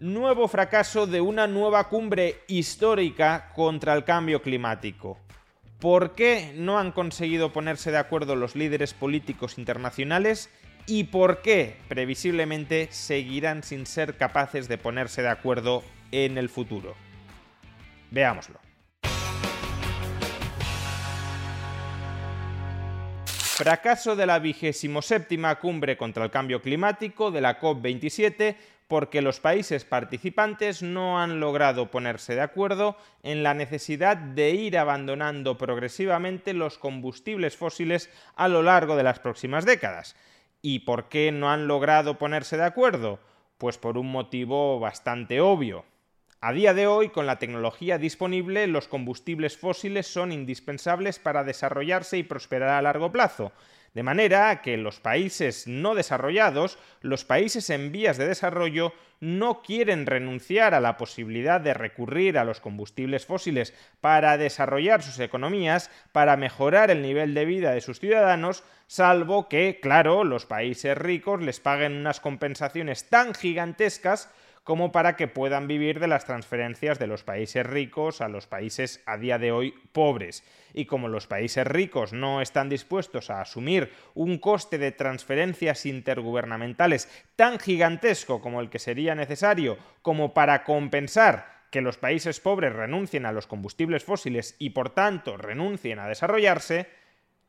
Nuevo fracaso de una nueva cumbre histórica contra el cambio climático. ¿Por qué no han conseguido ponerse de acuerdo los líderes políticos internacionales? ¿Y por qué, previsiblemente, seguirán sin ser capaces de ponerse de acuerdo en el futuro? Veámoslo. Fracaso de la vigésimo séptima cumbre contra el cambio climático de la COP27 porque los países participantes no han logrado ponerse de acuerdo en la necesidad de ir abandonando progresivamente los combustibles fósiles a lo largo de las próximas décadas. ¿Y por qué no han logrado ponerse de acuerdo? Pues por un motivo bastante obvio. A día de hoy, con la tecnología disponible, los combustibles fósiles son indispensables para desarrollarse y prosperar a largo plazo. De manera que los países no desarrollados, los países en vías de desarrollo, no quieren renunciar a la posibilidad de recurrir a los combustibles fósiles para desarrollar sus economías, para mejorar el nivel de vida de sus ciudadanos, salvo que, claro, los países ricos les paguen unas compensaciones tan gigantescas como para que puedan vivir de las transferencias de los países ricos a los países a día de hoy pobres. Y como los países ricos no están dispuestos a asumir un coste de transferencias intergubernamentales tan gigantesco como el que sería necesario como para compensar que los países pobres renuncien a los combustibles fósiles y por tanto renuncien a desarrollarse,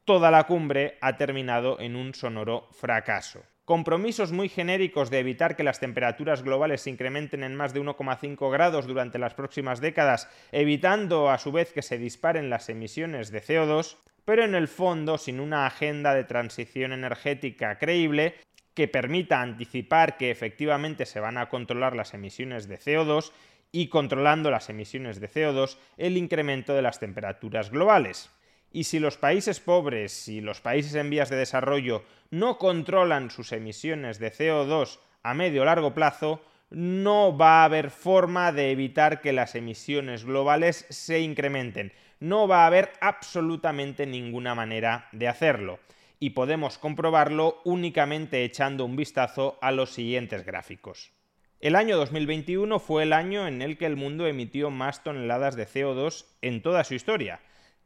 toda la cumbre ha terminado en un sonoro fracaso compromisos muy genéricos de evitar que las temperaturas globales se incrementen en más de 1,5 grados durante las próximas décadas, evitando a su vez que se disparen las emisiones de CO2, pero en el fondo sin una agenda de transición energética creíble que permita anticipar que efectivamente se van a controlar las emisiones de CO2 y controlando las emisiones de CO2 el incremento de las temperaturas globales. Y si los países pobres y los países en vías de desarrollo no controlan sus emisiones de CO2 a medio o largo plazo, no va a haber forma de evitar que las emisiones globales se incrementen. No va a haber absolutamente ninguna manera de hacerlo. Y podemos comprobarlo únicamente echando un vistazo a los siguientes gráficos. El año 2021 fue el año en el que el mundo emitió más toneladas de CO2 en toda su historia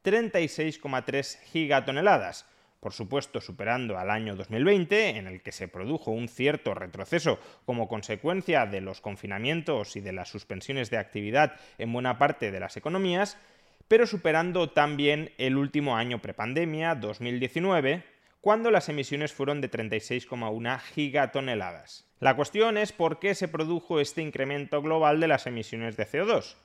36,3 gigatoneladas, por supuesto superando al año 2020, en el que se produjo un cierto retroceso como consecuencia de los confinamientos y de las suspensiones de actividad en buena parte de las economías, pero superando también el último año prepandemia, 2019, cuando las emisiones fueron de 36,1 gigatoneladas. La cuestión es por qué se produjo este incremento global de las emisiones de CO2.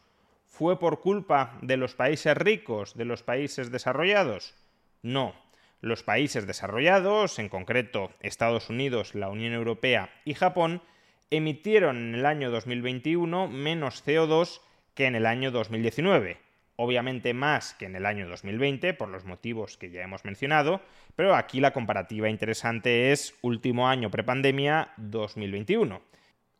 ¿Fue por culpa de los países ricos, de los países desarrollados? No. Los países desarrollados, en concreto Estados Unidos, la Unión Europea y Japón, emitieron en el año 2021 menos CO2 que en el año 2019. Obviamente más que en el año 2020, por los motivos que ya hemos mencionado, pero aquí la comparativa interesante es último año prepandemia 2021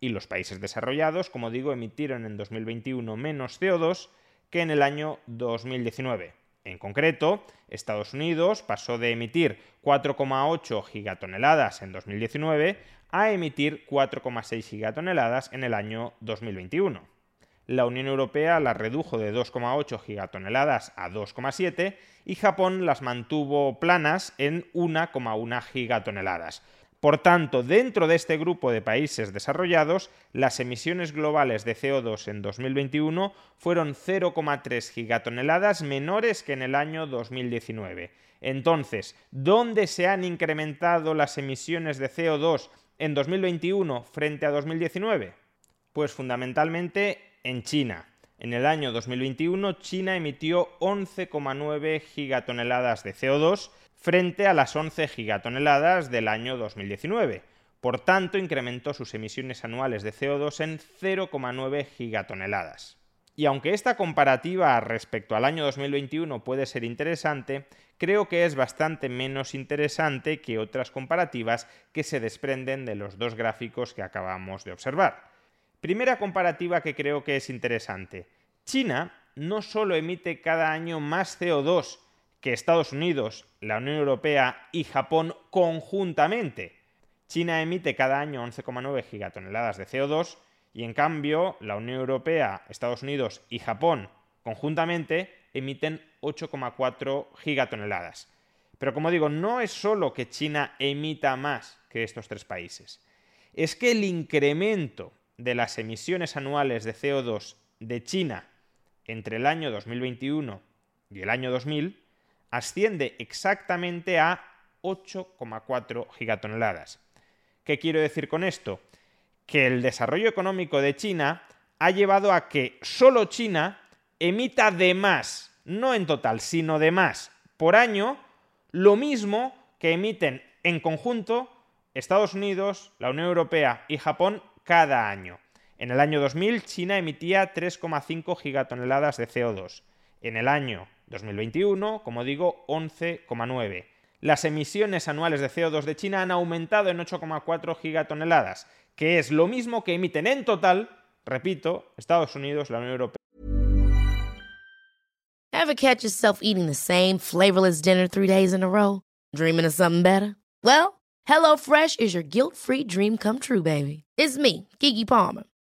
y los países desarrollados, como digo, emitieron en 2021 menos CO2 que en el año 2019. En concreto, Estados Unidos pasó de emitir 4,8 gigatoneladas en 2019 a emitir 4,6 gigatoneladas en el año 2021. La Unión Europea las redujo de 2,8 gigatoneladas a 2,7 y Japón las mantuvo planas en 1,1 gigatoneladas. Por tanto, dentro de este grupo de países desarrollados, las emisiones globales de CO2 en 2021 fueron 0,3 gigatoneladas menores que en el año 2019. Entonces, ¿dónde se han incrementado las emisiones de CO2 en 2021 frente a 2019? Pues fundamentalmente en China. En el año 2021 China emitió 11,9 gigatoneladas de CO2 frente a las 11 gigatoneladas del año 2019. Por tanto, incrementó sus emisiones anuales de CO2 en 0,9 gigatoneladas. Y aunque esta comparativa respecto al año 2021 puede ser interesante, creo que es bastante menos interesante que otras comparativas que se desprenden de los dos gráficos que acabamos de observar. Primera comparativa que creo que es interesante. China no solo emite cada año más CO2 que Estados Unidos, la Unión Europea y Japón conjuntamente. China emite cada año 11,9 gigatoneladas de CO2 y en cambio la Unión Europea, Estados Unidos y Japón conjuntamente emiten 8,4 gigatoneladas. Pero como digo, no es solo que China emita más que estos tres países, es que el incremento de las emisiones anuales de CO2 de China entre el año 2021 y el año 2000 asciende exactamente a 8,4 gigatoneladas. ¿Qué quiero decir con esto? Que el desarrollo económico de China ha llevado a que solo China emita de más, no en total, sino de más, por año, lo mismo que emiten en conjunto Estados Unidos, la Unión Europea y Japón cada año. En el año 2000, China emitía 3,5 gigatoneladas de CO2. En el año 2021, como digo, 11,9. Las emisiones anuales de CO2 de China han aumentado en 8,4 gigatoneladas, que es lo mismo que emiten en total, repito, Estados Unidos, la Unión Europea. Ever catch yourself eating the same flavorless dinner three days in a row? Dreaming of something better? Well, HelloFresh is your guilt-free dream come true, baby. It's me, Kiki Palmer.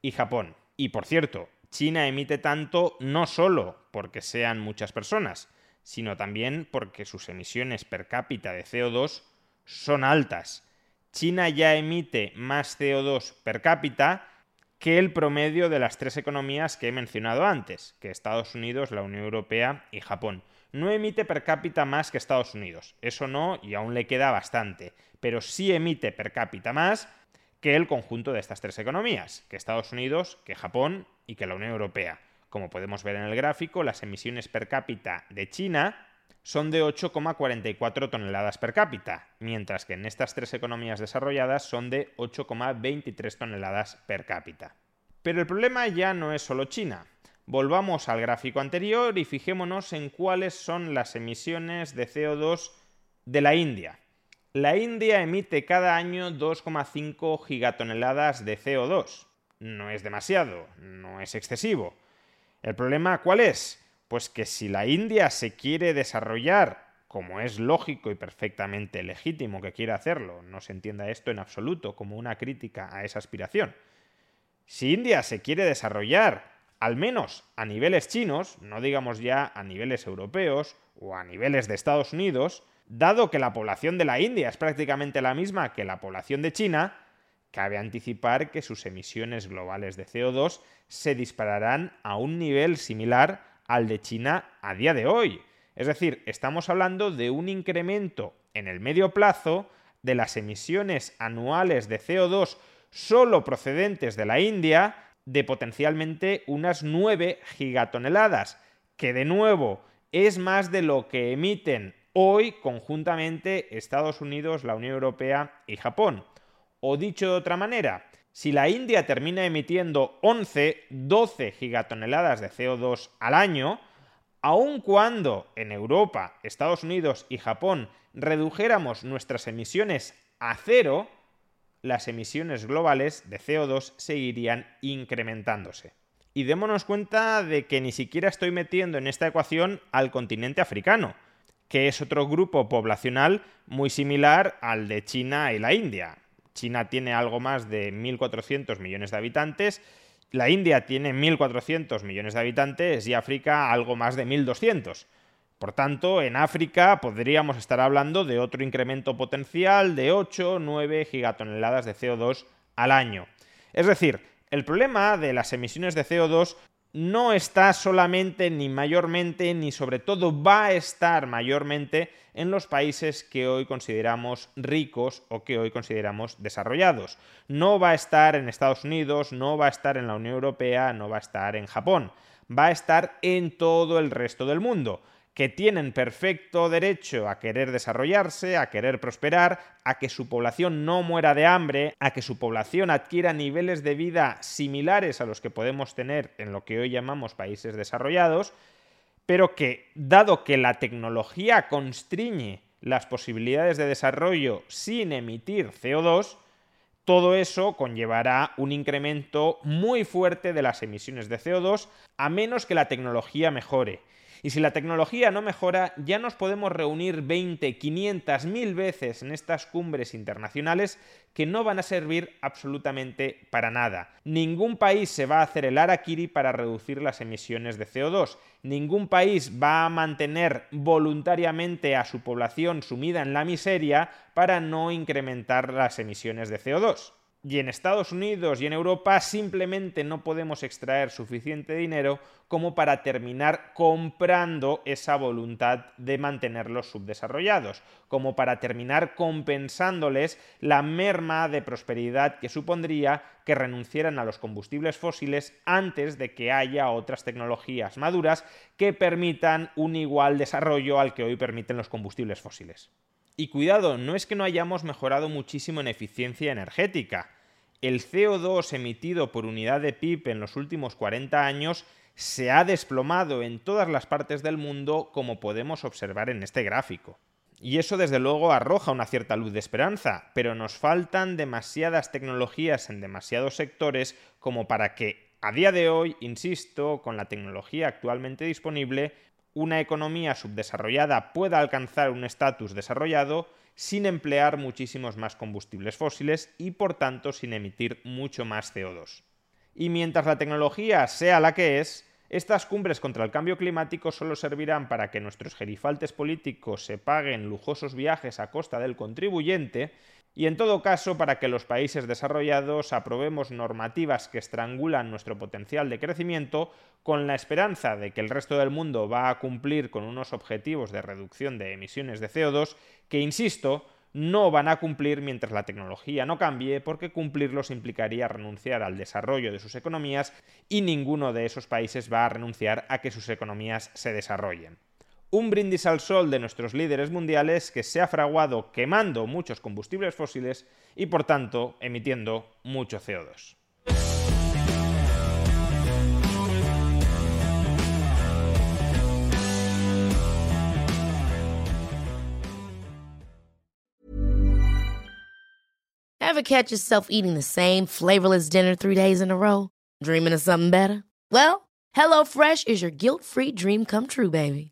Y Japón. Y por cierto, China emite tanto no solo porque sean muchas personas, sino también porque sus emisiones per cápita de CO2 son altas. China ya emite más CO2 per cápita que el promedio de las tres economías que he mencionado antes, que Estados Unidos, la Unión Europea y Japón. No emite per cápita más que Estados Unidos, eso no, y aún le queda bastante, pero sí emite per cápita más que el conjunto de estas tres economías, que Estados Unidos, que Japón y que la Unión Europea. Como podemos ver en el gráfico, las emisiones per cápita de China son de 8,44 toneladas per cápita, mientras que en estas tres economías desarrolladas son de 8,23 toneladas per cápita. Pero el problema ya no es solo China. Volvamos al gráfico anterior y fijémonos en cuáles son las emisiones de CO2 de la India. La India emite cada año 2,5 gigatoneladas de CO2. No es demasiado, no es excesivo, ¿El problema cuál es? Pues que si la India se quiere desarrollar, como es lógico y perfectamente legítimo que quiera hacerlo, no se entienda esto en absoluto como una crítica a esa aspiración, si India se quiere desarrollar, al menos a niveles chinos, no digamos ya a niveles europeos o a niveles de Estados Unidos, dado que la población de la India es prácticamente la misma que la población de China, cabe anticipar que sus emisiones globales de CO2 se dispararán a un nivel similar al de China a día de hoy. Es decir, estamos hablando de un incremento en el medio plazo de las emisiones anuales de CO2 solo procedentes de la India de potencialmente unas 9 gigatoneladas, que de nuevo es más de lo que emiten hoy conjuntamente Estados Unidos, la Unión Europea y Japón. O dicho de otra manera, si la India termina emitiendo 11, 12 gigatoneladas de CO2 al año, aun cuando en Europa, Estados Unidos y Japón redujéramos nuestras emisiones a cero, las emisiones globales de CO2 seguirían incrementándose. Y démonos cuenta de que ni siquiera estoy metiendo en esta ecuación al continente africano, que es otro grupo poblacional muy similar al de China y la India. China tiene algo más de 1.400 millones de habitantes, la India tiene 1.400 millones de habitantes y África algo más de 1.200. Por tanto, en África podríamos estar hablando de otro incremento potencial de 8 9 gigatoneladas de CO2 al año. Es decir, el problema de las emisiones de CO2 no está solamente ni mayormente ni sobre todo va a estar mayormente en los países que hoy consideramos ricos o que hoy consideramos desarrollados. No va a estar en Estados Unidos, no va a estar en la Unión Europea, no va a estar en Japón. Va a estar en todo el resto del mundo que tienen perfecto derecho a querer desarrollarse, a querer prosperar, a que su población no muera de hambre, a que su población adquiera niveles de vida similares a los que podemos tener en lo que hoy llamamos países desarrollados, pero que, dado que la tecnología constriñe las posibilidades de desarrollo sin emitir CO2, todo eso conllevará un incremento muy fuerte de las emisiones de CO2 a menos que la tecnología mejore. Y si la tecnología no mejora, ya nos podemos reunir 20, 500, 1000 veces en estas cumbres internacionales que no van a servir absolutamente para nada. Ningún país se va a hacer el arakiri para reducir las emisiones de CO2. Ningún país va a mantener voluntariamente a su población sumida en la miseria para no incrementar las emisiones de CO2 y en Estados Unidos y en Europa simplemente no podemos extraer suficiente dinero como para terminar comprando esa voluntad de mantenerlos subdesarrollados, como para terminar compensándoles la merma de prosperidad que supondría que renunciaran a los combustibles fósiles antes de que haya otras tecnologías maduras que permitan un igual desarrollo al que hoy permiten los combustibles fósiles. Y cuidado, no es que no hayamos mejorado muchísimo en eficiencia energética. El CO2 emitido por unidad de PIB en los últimos 40 años se ha desplomado en todas las partes del mundo como podemos observar en este gráfico. Y eso desde luego arroja una cierta luz de esperanza, pero nos faltan demasiadas tecnologías en demasiados sectores como para que a día de hoy, insisto, con la tecnología actualmente disponible, una economía subdesarrollada pueda alcanzar un estatus desarrollado sin emplear muchísimos más combustibles fósiles y por tanto sin emitir mucho más CO2. Y mientras la tecnología sea la que es, estas cumbres contra el cambio climático solo servirán para que nuestros gerifaltes políticos se paguen lujosos viajes a costa del contribuyente y en todo caso para que los países desarrollados aprobemos normativas que estrangulan nuestro potencial de crecimiento con la esperanza de que el resto del mundo va a cumplir con unos objetivos de reducción de emisiones de CO2 que, insisto, no van a cumplir mientras la tecnología no cambie porque cumplirlos implicaría renunciar al desarrollo de sus economías y ninguno de esos países va a renunciar a que sus economías se desarrollen un brindis al sol de nuestros líderes mundiales que se ha fraguado quemando muchos combustibles fósiles y por tanto emitiendo mucho CO2. Ever catch yourself eating the same flavorless dinner three days in a row? Dreaming of something better? Well, HelloFresh is your guilt-free dream come true, baby.